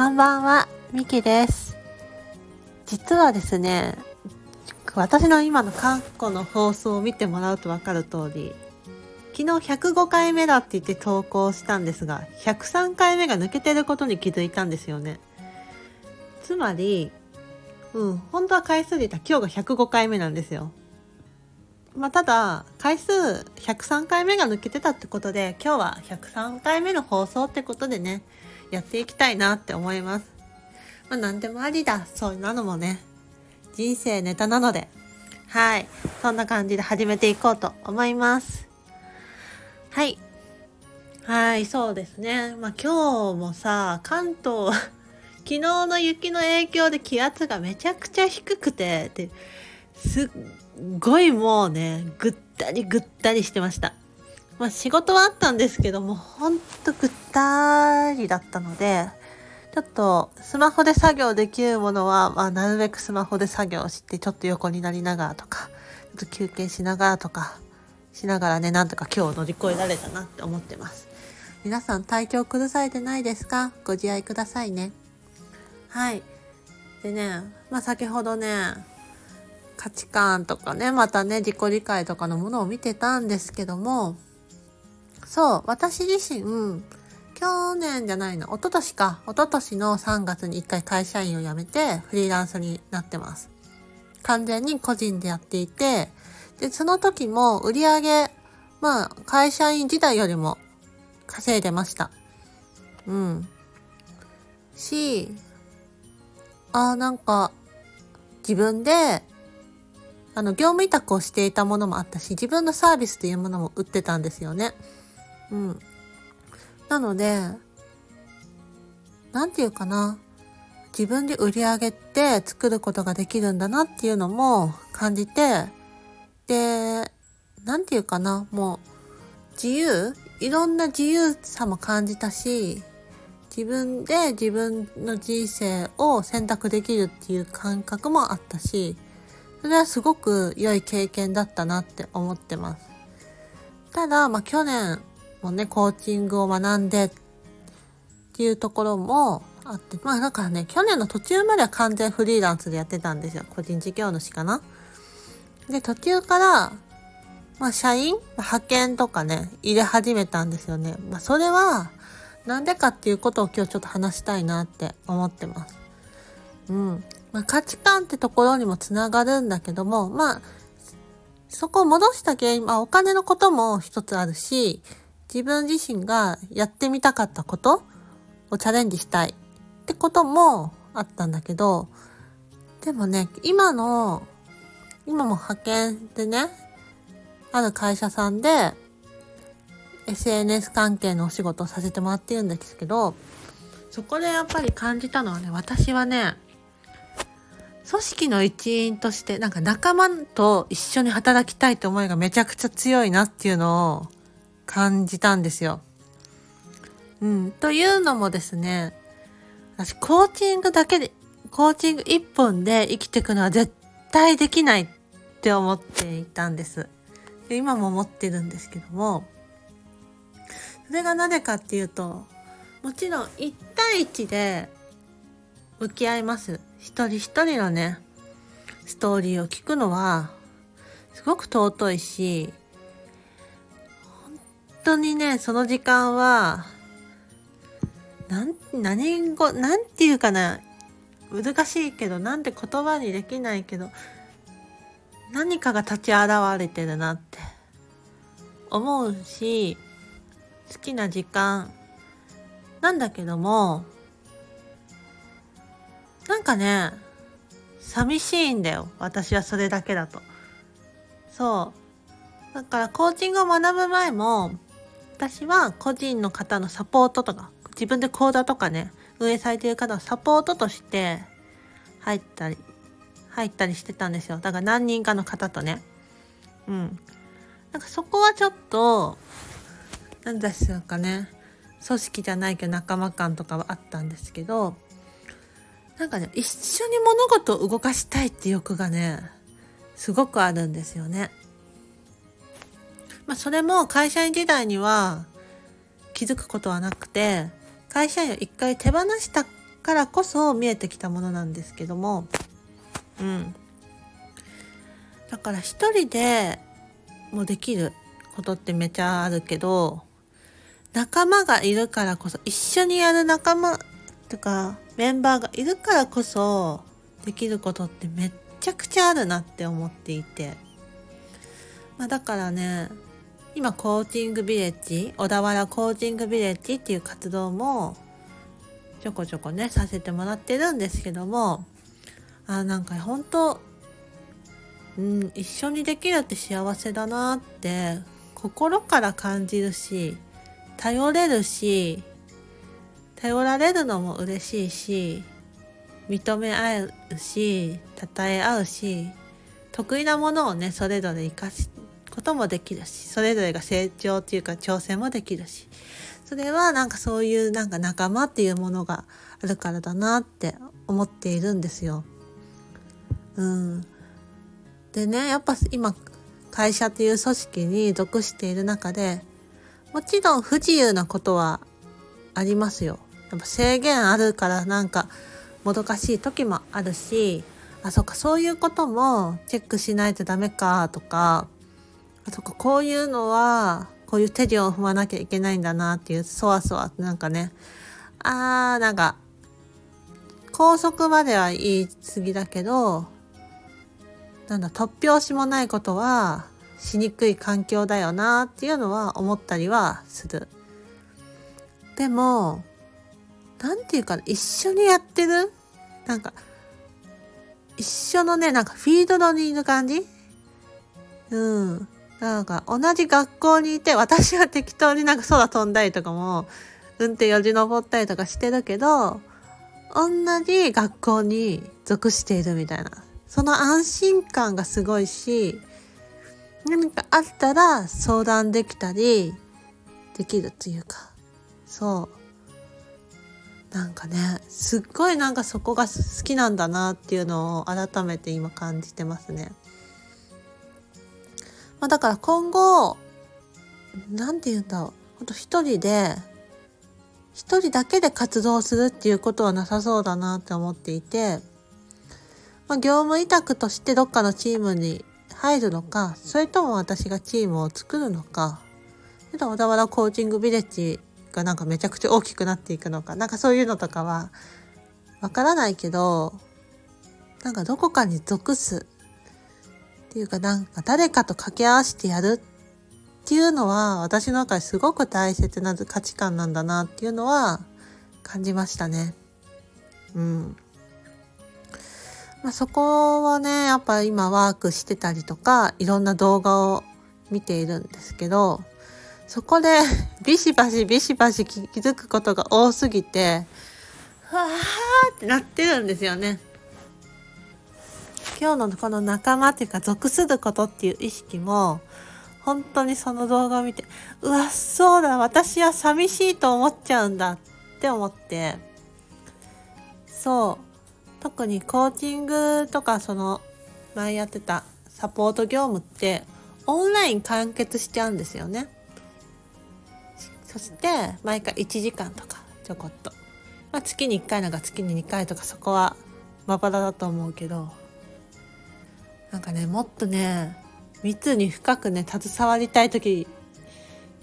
こんばんは、みきです。実はですね、私の今の過去の放送を見てもらうとわかる通り、昨日105回目だって言って投稿したんですが、103回目が抜けてることに気づいたんですよね。つまり、うん、本当は回数で言った今日が105回目なんですよ。まあ、ただ、回数103回目が抜けてたってことで、今日は103回目の放送ってことでね、やっていきたいなって思います。まあ、何でもありだ。そういうのもね、人生ネタなので、はい。そんな感じで始めていこうと思います。はい。はい、そうですね。まあ今日もさ、関東、昨日の雪の影響で気圧がめちゃくちゃ低くて、ですっごいもうね、ぐったりぐったりしてました。まあ仕事はあったんですけども、ほんとぐったりだったので、ちょっとスマホで作業できるものは、まあ、なるべくスマホで作業して、ちょっと横になりながらとか、ちょっと休憩しながらとか、しながらね、なんとか今日乗り越えられたなって思ってます。皆さん体調崩されてないですか？ご自愛くださいね。はい。でね、まあ先ほどね、価値観とかね、またね、自己理解とかのものを見てたんですけども、そう、私自身、去年じゃないの、一昨年か、一昨年の3月に一回会社員を辞めてフリーランスになってます。完全に個人でやっていて、で、その時も売り上げ、まあ、会社員時代よりも稼いでました。うん。し、あなんか、自分で、あの、業務委託をしていたものもあったし、自分のサービスというものも売ってたんですよね。うん。なので、なんていうかな。自分で売り上げって作ることができるんだなっていうのも感じて、で、なんていうかな。もう、自由？いろんな自由さも感じたし、自分で自分の人生を選択できるっていう感覚もあったし、それはすごく良い経験だったなって思ってます。ただ、まあ去年もね、コーチングを学んでっていうところもあって、まあだからね、去年の途中までは完全フリーランスでやってたんですよ。個人事業主かな。で、途中から、まあ社員？派遣とかね、入れ始めたんですよね。まあそれは、なんでかっていうことを今日ちょっと話したいなって思ってます。うん。まあ、価値観ってところにもつながるんだけども、まあ、そこを戻した原因、まあお金のことも一つあるし、自分自身がやってみたかったことをチャレンジしたいってこともあったんだけど、でもね、今の、今も派遣でね、ある会社さんで、SNS 関係のお仕事をさせてもらってるんですけど、そこでやっぱり感じたのはね、私はね、組織の一員として、なんか仲間と一緒に働きたいって思いがめちゃくちゃ強いなっていうのを感じたんですよ。うん。というのもですね、私コーチングだけで、コーチング一本で生きていくのは絶対できないって思っていたんです。で今も思ってるんですけども、それがなぜかっていうと、もちろん1対1で向き合います。一人一人のね、ストーリーを聞くのは、すごく尊いし、当にね、その時間は、なん、何語、なんていうかな、難しいけど、なんて言葉にできないけど、何かが立ち現れてるなって思うし、好きな時間なんだけども、なんかね、寂しいんだよ。私はそれだけだと。そう。だからコーチングを学ぶ前も、私は個人の方のサポートとか、自分で講座とかね、運営されている方のサポートとして入ったり、入ったりしてたんですよ。だから何人かの方とね。うん。なんかそこはちょっと、なんですかね。組織じゃないけど仲間感とかはあったんですけど、なんかね、一緒に物事を動かしたいって欲がね、すごくあるんですよね。まあそれも会社員時代には気づくことはなくて、会社員を一回手放したからこそ見えてきたものなんですけども。うん。だから一人でもできることってめちゃあるけど仲間がいるからこそ一緒にやる仲間とかメンバーがいるからこそできることってめっちゃくちゃあるなって思っていて、まあ、だからね今コーチングビレッジ小田原コーチングビレッジっていう活動もちょこちょこねさせてもらってるんですけどもあなんか本当うん一緒にできるって幸せだなって心から感じるし頼れるし頼られるのも嬉しいし認め合うし称え合うし得意なものをねそれぞれ生かすこともできるしそれぞれが成長っていうか挑戦もできるしそれはなんかそういうなんか仲間っていうものがあるからだなって思っているんですよ。うん、でねやっぱ今会社っていう組織に属している中でもちろん不自由なことはありますよ。やっぱ制限あるからなんかもどかしい時もあるしあそっかそういうこともチェックしないとダメかとかあそっかこういうのはこういう手順を踏まなきゃいけないんだなっていうそわそわなんかねあーなんか高速までは言い過ぎだけどなんだ突拍子もないことはしにくい環境だよなっていうのは思ったりはする。でもなんていうか一緒にやってるなんか、一緒のね、なんかフィードドにいる感じ？うん。なんか同じ学校にいて、私は適当になんか空飛んだりとかも、うんってよじ登ったりとかしてるけど、同じ学校に属しているみたいな。その安心感がすごいし、何かあったら相談できたり、できるっていうか、そう。なんかねすっごいなんかそこが好きなんだなっていうのを改めて今感じてますね。まあ、だから今後何て言うんだろう。ほんと一人で一人だけで活動するっていうことはなさそうだなって思っていて、まあ、業務委託としてどっかのチームに入るのかそれとも私がチームを作るのか。小田原コーチングビレッジがなんかめちゃくちゃ大きくなっていくのか。なんかそういうのとかはわからないけどなんかどこかに属すっていうかなんか誰かと掛け合わせてやるっていうのは私の中ですごく大切な価値観なんだなっていうのは感じましたね。うん。まあ、そこはね、やっぱ今ワークしてたりとか、いろんな動画を見ているんですけど、そこで ビシバシビシバシ気づくことが多すぎて、わーってなってるんですよね。今日のこの仲間っていうか属することっていう意識も、本当にその動画を見て、うわ、そうだ、私は寂しいと思っちゃうんだって思って、そう、特にコーチングとかその前やってたサポート業務ってオンライン完結しちゃうんですよね。そして毎回1時間とかちょこっと、まあ、月に1回なんか月に2回とかそこはまばらだと思うけど。なんかねもっとね密に深くね携わりたい時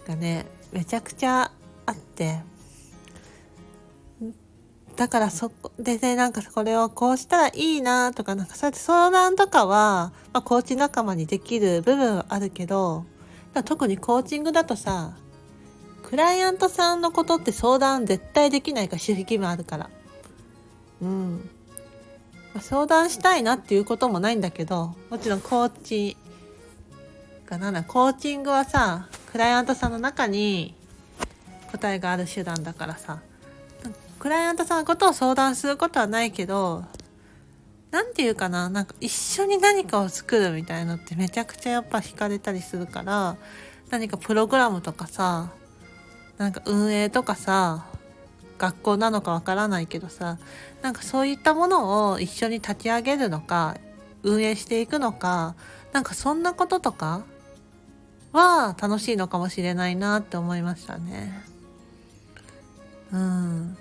がねめちゃくちゃあってだからそこでねなんかこれをこうしたらいいなとかなんかそうやって相談とかは、まあ、コーチ仲間にできる部分はあるけど特にコーチングだとさクライアントさんのことって相談絶対できないから守秘義務あるから。うん。相談したいなっていうこともないんだけど、もちろんコーチがな、コーチングはさ、クライアントさんの中に答えがある手段だからさ、クライアントさんのことを相談することはないけど、何て言うかな、なんか一緒に何かを作るみたいのってめちゃくちゃやっぱ惹かれたりするから、何かプログラムとかさ、なんか運営とかさ学校なのかわからないけどさなんかそういったものを一緒に立ち上げるのか運営していくのかなんかそんなこととかは楽しいのかもしれないなって思いましたね。うん。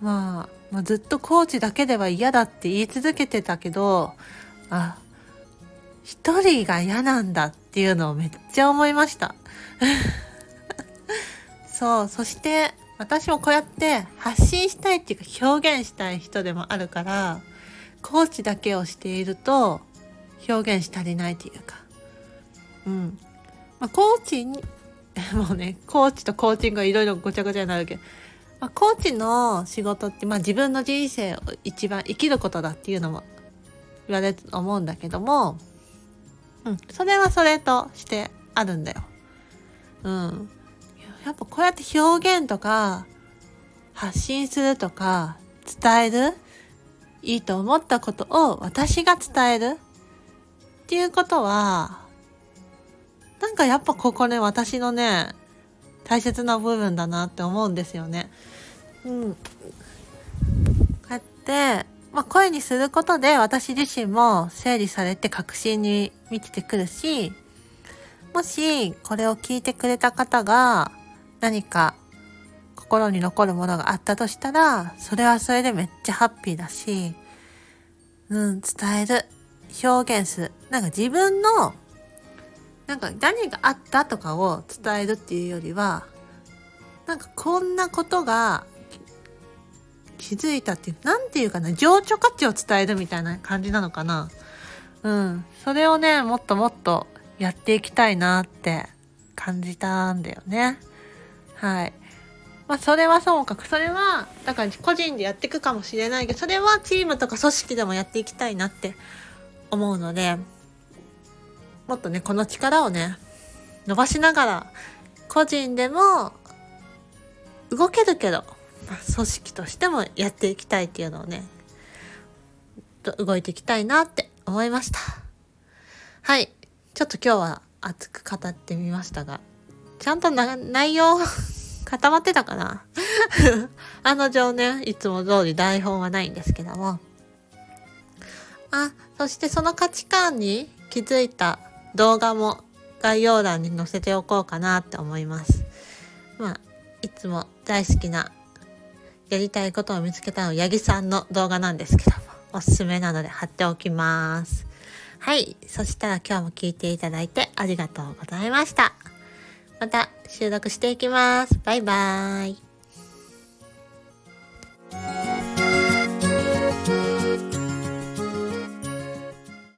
まあ、まあ、ずっとコーチだけでは嫌だって言い続けてたけど、あ、一人が嫌なんだっていうのをめっちゃ思いました。そう、そして私もこうやって発信したいっていうか表現したい人でもあるから、コーチだけをしていると表現し足りないっていうか。うん。まあ、コーチに、もうね、コーチとコーチングがいろいろごちゃごちゃになるけど、まあ、コーチの仕事って、まあ、自分の人生を一番生きることだっていうのも言われると思うんだけども、うん、それはそれとしてあるんだよ。うん。やっぱこうやって表現とか発信するとか伝える？いいと思ったことを私が伝える？っていうことはなんかやっぱここね私のね大切な部分だなって思うんですよね。うん。こうやって、まあ、声にすることで私自身も整理されて確信に満ちてくるし、もしこれを聞いてくれた方が何か心に残るものがあったとしたら、それはそれでめっちゃハッピーだし、うん、伝える、表現する。なんか自分の、なんか何があったとかを伝えるっていうよりは、なんかこんなことが気づいたっていう、なんていうかな、情緒価値を伝えるみたいな感じなのかな。うん。それをね、もっともっとやっていきたいなって感じたんだよね。はい。まあ、それはそうかく。それは、だから個人でやっていくかもしれないけど、それはチームとか組織でもやっていきたいなって思うので、もっとね、この力をね、伸ばしながら、個人でも動けるけど、まあ、組織としてもやっていきたいっていうのをね、動いていきたいなって思いました。はい。ちょっと今日は熱く語ってみましたが、ちゃんと内容 固まってたかな？あの定ね、いつも通り台本はないんですけども。あ、そしてその価値観に気づいた動画も概要欄に載せておこうかなって思います。まあ、いつも大好きなやりたいことを見つけたの八木さんの動画なんですけども、おすすめなので貼っておきます。はい。そしたら今日も聞いていただいてありがとうございました。また収録していきます。バイバーイ。